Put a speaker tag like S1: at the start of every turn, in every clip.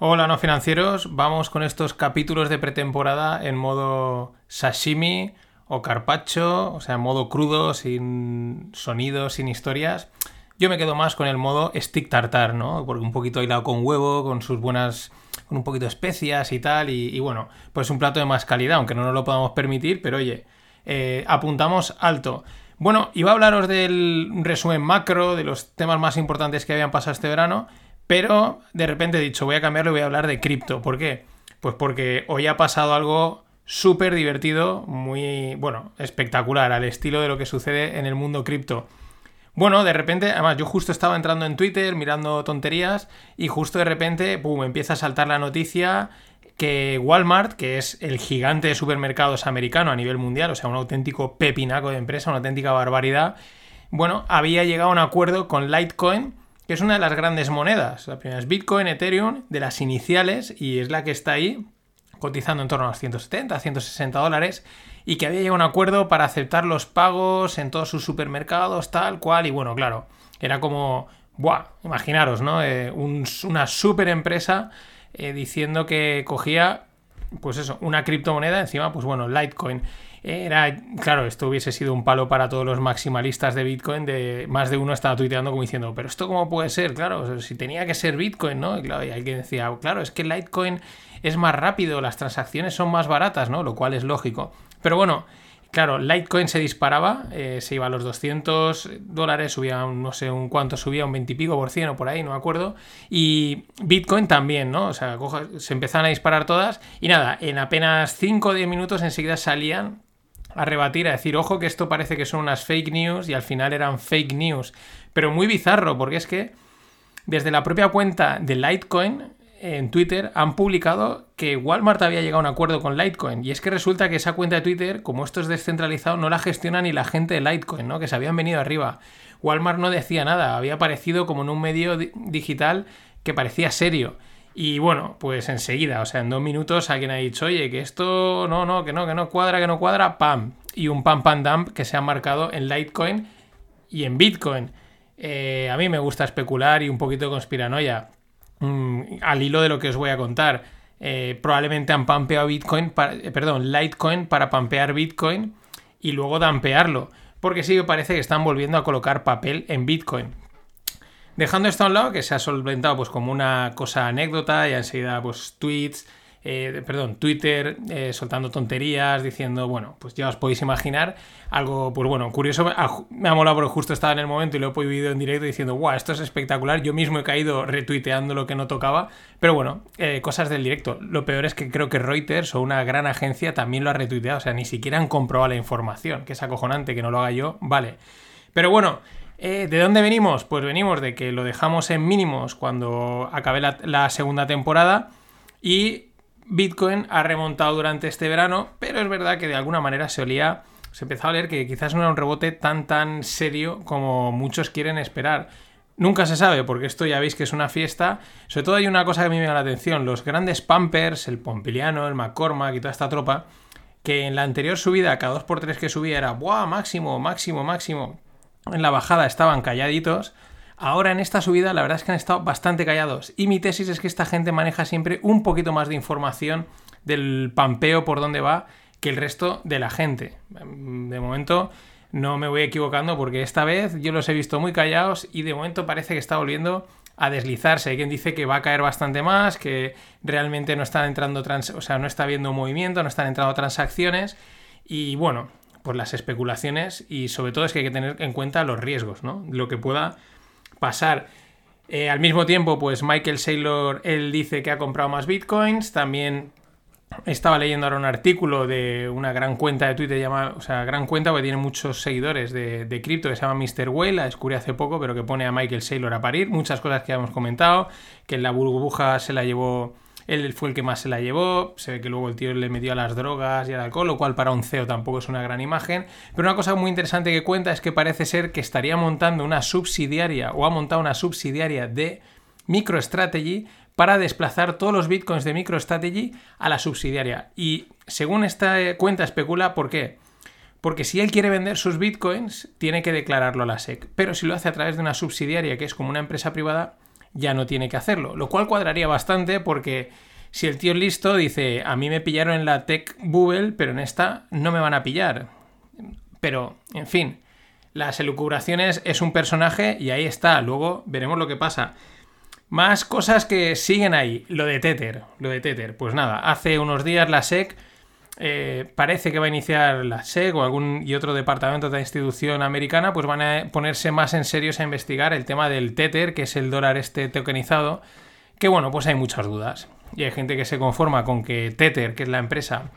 S1: Hola no financieros, vamos con estos capítulos de pretemporada en modo sashimi o carpaccio, o sea, en modo crudo, sin sonidos, sin historias. Yo me quedo más con el modo stick tartar, ¿no? Porque un poquito hilado con huevo, con sus buenas con un poquito de especias y tal, y, bueno, pues un plato de más calidad, aunque no nos lo podamos permitir, pero oye, eh, apuntamos alto. Bueno, iba a hablaros del resumen macro, de los temas más importantes que habían pasado este verano, pero de repente he dicho, voy a cambiarlo y voy a hablar de cripto. ¿Por qué? Pues porque hoy ha pasado algo súper divertido, muy, bueno, espectacular, al estilo de lo que sucede en el mundo cripto. Bueno, de repente, además yo justo estaba entrando en Twitter mirando tonterías y justo de repente, pum, empieza a saltar la noticia que Walmart, que es el gigante de supermercados americano a nivel mundial, o sea, un auténtico pepinaco de empresa, una auténtica barbaridad, bueno, había llegado a un acuerdo con Litecoin que es una de las grandes monedas. La primera es Bitcoin, Ethereum, de las iniciales, y es la que está ahí, cotizando en torno a los 170, 160 dólares, y que había llegado a un acuerdo para aceptar los pagos en todos sus supermercados, tal cual, y bueno, claro, era como, ¡buah! Imaginaros, ¿no? Eh, una super empresa eh, diciendo que cogía, pues eso, una criptomoneda, encima, pues bueno, Litecoin. Era, claro, esto hubiese sido un palo para todos los maximalistas de Bitcoin. De más de uno estaba tuiteando como diciendo, pero esto cómo puede ser, claro, si tenía que ser Bitcoin, ¿no? Y claro, y alguien decía, claro, es que Litecoin es más rápido, las transacciones son más baratas, ¿no? Lo cual es lógico. Pero bueno, Claro, Litecoin se disparaba, eh, se iba a los 200 dólares, subía no sé un cuánto, subía un 20 y pico por cien o por ahí, no me acuerdo. Y Bitcoin también, ¿no? O sea, se empezaban a disparar todas y nada, en apenas 5 o 10 minutos enseguida salían a rebatir, a decir, ojo que esto parece que son unas fake news y al final eran fake news. Pero muy bizarro, porque es que desde la propia cuenta de Litecoin en Twitter han publicado que Walmart había llegado a un acuerdo con Litecoin. Y es que resulta que esa cuenta de Twitter, como esto es descentralizado, no la gestiona ni la gente de Litecoin, ¿no? Que se habían venido arriba. Walmart no decía nada, había aparecido como en un medio digital que parecía serio. Y bueno, pues enseguida, o sea, en dos minutos alguien ha dicho, oye, que esto no, no, que no, que no cuadra, que no cuadra, pam. Y un pam pam dump que se ha marcado en Litecoin y en Bitcoin. Eh, a mí me gusta especular y un poquito de conspiranoia. Mm, al hilo de lo que os voy a contar. Eh, probablemente han pampeado Bitcoin, eh, perdón, Litecoin para pampear Bitcoin y luego dampearlo. Porque sí me parece que están volviendo a colocar papel en Bitcoin. Dejando esto a un lado, que se ha solventado pues como una cosa anécdota y enseguida pues tweets, eh, perdón, Twitter eh, soltando tonterías, diciendo, bueno, pues ya os podéis imaginar algo, pues bueno, curioso, me ha molado porque justo estaba en el momento y lo he podido en directo diciendo, wow, esto es espectacular, yo mismo he caído retuiteando lo que no tocaba, pero bueno, eh, cosas del directo. Lo peor es que creo que Reuters o una gran agencia también lo ha retuiteado, o sea, ni siquiera han comprobado la información, que es acojonante que no lo haga yo, vale. Pero bueno, eh, ¿De dónde venimos? Pues venimos de que lo dejamos en mínimos cuando acabé la, segunda temporada y Bitcoin ha remontado durante este verano, pero es verdad que de alguna manera se olía, se empezó a leer que quizás no era un rebote tan tan serio como muchos quieren esperar. Nunca se sabe, porque esto ya veis que es una fiesta. Sobre todo hay una cosa que a mí me llama la atención, los grandes Pampers, el Pompiliano, el McCormack y toda esta tropa, que en la anterior subida, cada 2x3 que subía era, ¡buah! Máximo, máximo, máximo en la bajada estaban calladitos. Ahora en esta subida la verdad es que han estado bastante callados. Y mi tesis es que esta gente maneja siempre un poquito más de información del pampeo por dónde va que el resto de la gente. De momento no me voy equivocando porque esta vez yo los he visto muy callados y de momento parece que está volviendo a deslizarse. Hay quien dice que va a caer bastante más, que realmente no están entrando trans o sea, no está habiendo movimiento, no están entrando transacciones. Y bueno, por las especulaciones y sobre todo es que hay que tener en cuenta los riesgos, ¿no? Lo que pueda pasar. Eh, al mismo tiempo, pues Michael Saylor, él dice que ha comprado más bitcoins. También estaba leyendo ahora un artículo de una gran cuenta de Twitter, llama, o sea, gran cuenta porque tiene muchos seguidores de, cripto que se llama Mr. Whale, la descubrí hace poco, pero que pone a Michael Saylor a parir. Muchas cosas que ya hemos comentado, que en la burbuja se la llevó él fue el que más se la llevó. Se ve que luego el tío le metió a las drogas y al alcohol, lo cual para un CEO tampoco es una gran imagen. Pero una cosa muy interesante que cuenta es que parece ser que estaría montando una subsidiaria o ha montado una subsidiaria de MicroStrategy para desplazar todos los bitcoins de MicroStrategy a la subsidiaria. Y según esta cuenta especula, ¿por qué? Porque si él quiere vender sus bitcoins, tiene que declararlo a la SEC. Pero si lo hace a través de una subsidiaria, que es como una empresa privada, ya no tiene que hacerlo. Lo cual cuadraría bastante porque si el tío es listo dice, a mí me pillaron en la Tech Bubble, pero en esta no me van a pillar. Pero, en fin, las elucubraciones es un personaje y ahí está. Luego veremos lo que pasa. Más cosas que siguen ahí. Lo de Tether. Lo de Tether. Pues nada, hace unos días la SEC eh, parece que va a iniciar la SEC o algún y otro departamento de institución americana, pues van a ponerse más en serio a investigar el tema del Tether, que es el dólar este tokenizado, que bueno, pues hay muchas dudas. Y hay gente que se conforma con que Tether, que es la empresa,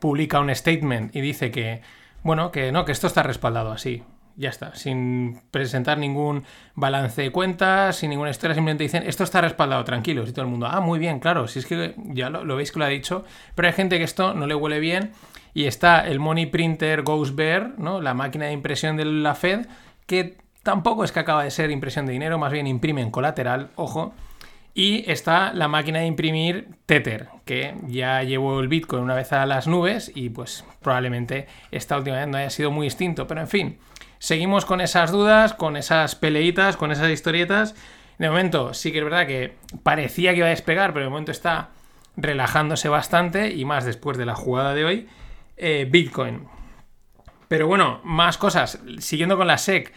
S1: publica un statement y dice que, bueno, que no, que esto está respaldado así ya está, sin presentar ningún balance de cuentas, sin ninguna historia, simplemente dicen, esto está respaldado, tranquilos, y todo el mundo, ah, muy bien, claro, si es que ya lo, veis que lo ha dicho, pero hay gente que esto no le huele bien, y está el Money Printer Ghost Bear, ¿no? la máquina de impresión de la Fed, que tampoco es que acaba de ser impresión de dinero, más bien imprime en colateral, ojo, y está la máquina de imprimir Tether, que ya llevó el Bitcoin una vez a las nubes y pues probablemente esta última vez no haya sido muy distinto. Pero en fin, seguimos con esas dudas, con esas peleitas, con esas historietas. De momento sí que es verdad que parecía que iba a despegar, pero de momento está relajándose bastante y más después de la jugada de hoy. Eh, Bitcoin. Pero bueno, más cosas. Siguiendo con la SEC,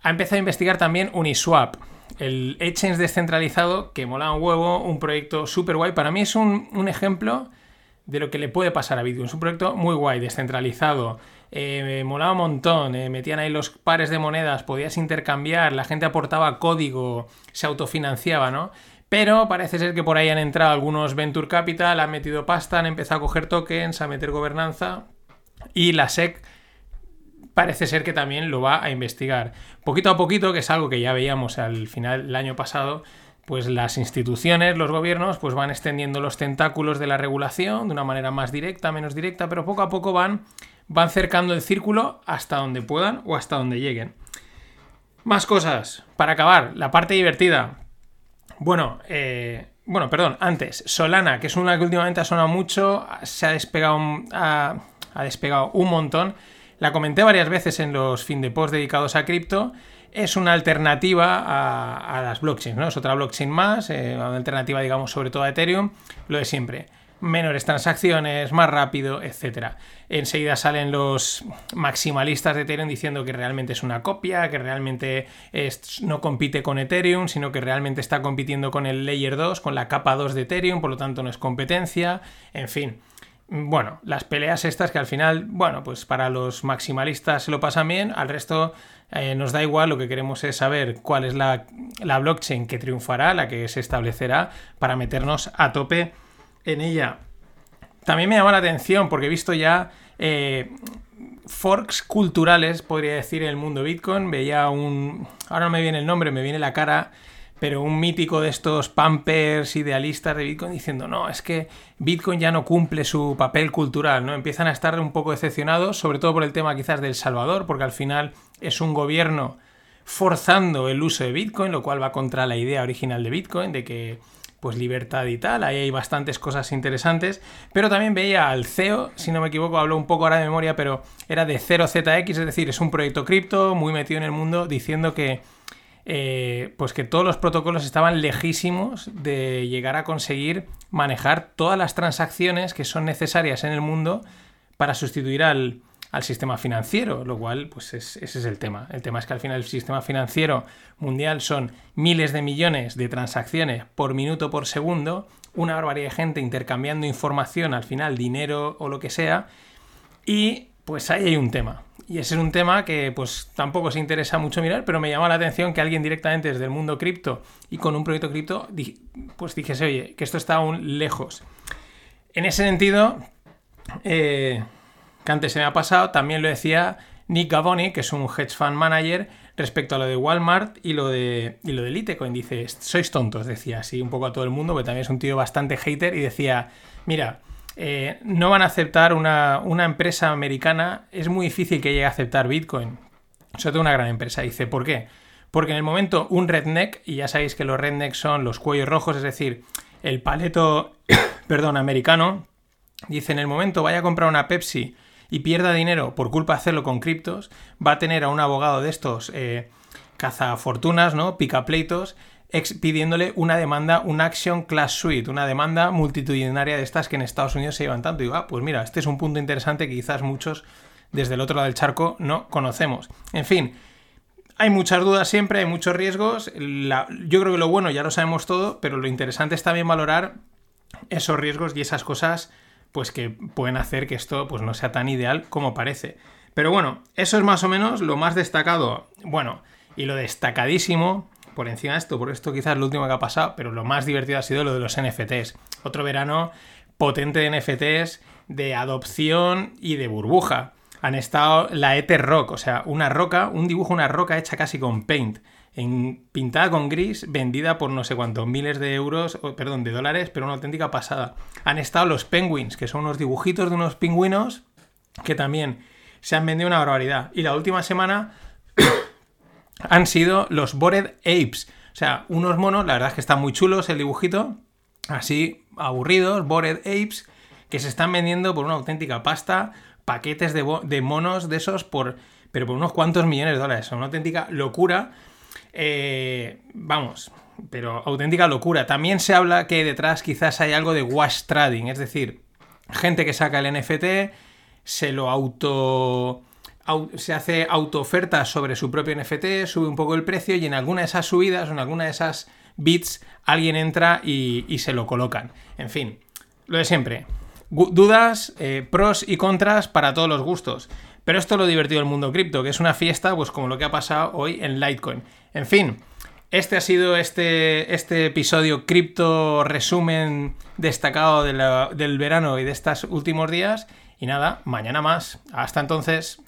S1: ha empezado a investigar también Uniswap, el exchange descentralizado que mola un huevo, un proyecto súper guay. Para mí es un, un ejemplo de lo que le puede pasar a Bitcoin. Es un proyecto muy guay, descentralizado, eh, molaba un montón, eh, metían ahí los pares de monedas, podías intercambiar, la gente aportaba código, se autofinanciaba, ¿no? Pero parece ser que por ahí han entrado algunos Venture Capital, han metido pasta, han empezado a coger tokens, a meter gobernanza y la SEC parece ser que también lo va a investigar. Poquito a poquito, que es algo que ya veíamos al final del año pasado, pues las instituciones, los gobiernos, pues van extendiendo los tentáculos de la regulación de una manera más directa, menos directa, pero poco a poco van, van cercando el círculo hasta donde puedan o hasta donde lleguen. Más cosas. Para acabar, la parte divertida. Bueno, eh, bueno, perdón, antes, Solana, que es una que últimamente ha sonado mucho, se ha despegado, ha, despegado un montón. La comenté varias veces en los fin de post dedicados a cripto es una alternativa a, las blockchains, ¿no? Es otra blockchain más, eh, una alternativa, digamos, sobre todo a Ethereum, lo de siempre. Menores transacciones, más rápido, etc. Enseguida salen los maximalistas de Ethereum diciendo que realmente es una copia, que realmente no compite con Ethereum, sino que realmente está compitiendo con el Layer 2, con la capa 2 de Ethereum, por lo tanto no es competencia. En fin, bueno, las peleas estas que al final, bueno, pues para los maximalistas se lo pasan bien, al resto eh, nos da igual, lo que queremos es saber cuál es la, blockchain que triunfará, la que se establecerá, para meternos a tope en ella. También me llama la atención porque he visto ya eh, forks culturales, podría decir, en el mundo Bitcoin. Veía un... Ahora no me viene el nombre, me viene la cara pero un mítico de estos pampers idealistas de Bitcoin diciendo, no, es que Bitcoin ya no cumple su papel cultural, ¿no? Empiezan a estar un poco decepcionados, sobre todo por el tema quizás del Salvador, porque al final es un gobierno forzando el uso de Bitcoin, lo cual va contra la idea original de Bitcoin, de que pues libertad y tal, ahí hay bastantes cosas interesantes, pero también veía al CEO, si no me equivoco, hablo un poco ahora de memoria, pero era de 0ZX, es decir, es un proyecto cripto muy metido en el mundo, diciendo que eh, pues que todos los protocolos estaban lejísimos de llegar a conseguir manejar todas las transacciones que son necesarias en el mundo para sustituir al, sistema financiero, lo cual, pues ese es el tema. El tema es que al final el sistema financiero mundial son miles de millones de transacciones por minuto por segundo, una barbaridad de gente intercambiando información, al final dinero o lo que sea, y pues ahí hay un tema. Y ese es un tema que pues tampoco se interesa mucho mirar, pero me llama la atención que alguien directamente desde el mundo cripto y con un proyecto cripto pues dijese, oye, que esto está aún lejos. En ese sentido, eh, que antes se me ha pasado, también lo decía Nick Gavoni, que es un hedge fund manager, respecto a lo de Walmart y lo de, y lo Litecoin. Dice, sois tontos, decía así un poco a todo el mundo, porque también es un tío bastante hater y decía, mira, eh, no van a aceptar una, empresa americana, es muy difícil que llegue a aceptar Bitcoin. Sobre todo una gran empresa. Dice, ¿por qué? Porque en el momento un redneck, y ya sabéis que los rednecks son los cuellos rojos, es decir, el paleto, perdón, americano, dice, en el momento vaya a comprar una Pepsi y pierda dinero por culpa de hacerlo con criptos, va a tener a un abogado de estos eh, cazafortunas, ¿no? Picapleitos, pidiéndole una demanda, un Action Class Suite, una demanda multitudinaria de estas que en Estados Unidos se llevan tanto. Y digo, ah, pues mira, este es un punto interesante que quizás muchos desde el otro lado del charco no conocemos. En fin, hay muchas dudas siempre, hay muchos riesgos. yo creo que lo bueno ya lo sabemos todo, pero lo interesante es también valorar esos riesgos y esas cosas pues que pueden hacer que esto pues no sea tan ideal como parece. Pero bueno, eso es más o menos lo más destacado. Bueno, y lo destacadísimo por encima de esto, por esto quizás es lo último que ha pasado, pero lo más divertido ha sido lo de los NFTs. Otro verano potente de NFTs, de adopción y de burbuja. Han estado la Ether Rock, o sea, una roca, un dibujo, una roca hecha casi con paint, en, pintada con gris, vendida por no sé cuántos miles de euros, perdón, de dólares, pero una auténtica pasada. Han estado los Penguins, que son unos dibujitos de unos pingüinos que también se han vendido una barbaridad. Y la última semana han sido los Bored Apes. O sea, unos monos, la verdad es que están muy chulos el dibujito, así aburridos, Bored Apes, que se están vendiendo por una auténtica pasta, paquetes de, monos de esos por, pero por unos cuantos millones de dólares. Son una auténtica locura. Eh, vamos, pero auténtica locura. También se habla que detrás quizás hay algo de wash trading, es decir, gente que saca el NFT, se lo auto se hace autooferta sobre su propio NFT, sube un poco el precio y en alguna de esas subidas o en alguna de esas bits alguien entra y, se lo colocan. En fin, lo de siempre. Dudas, eh, pros y contras para todos los gustos. Pero esto es lo divertido del mundo cripto, que es una fiesta, pues como lo que ha pasado hoy en Litecoin. En fin, este ha sido este, este episodio cripto resumen destacado del verano y de estos últimos días. Y nada, mañana más. Hasta entonces.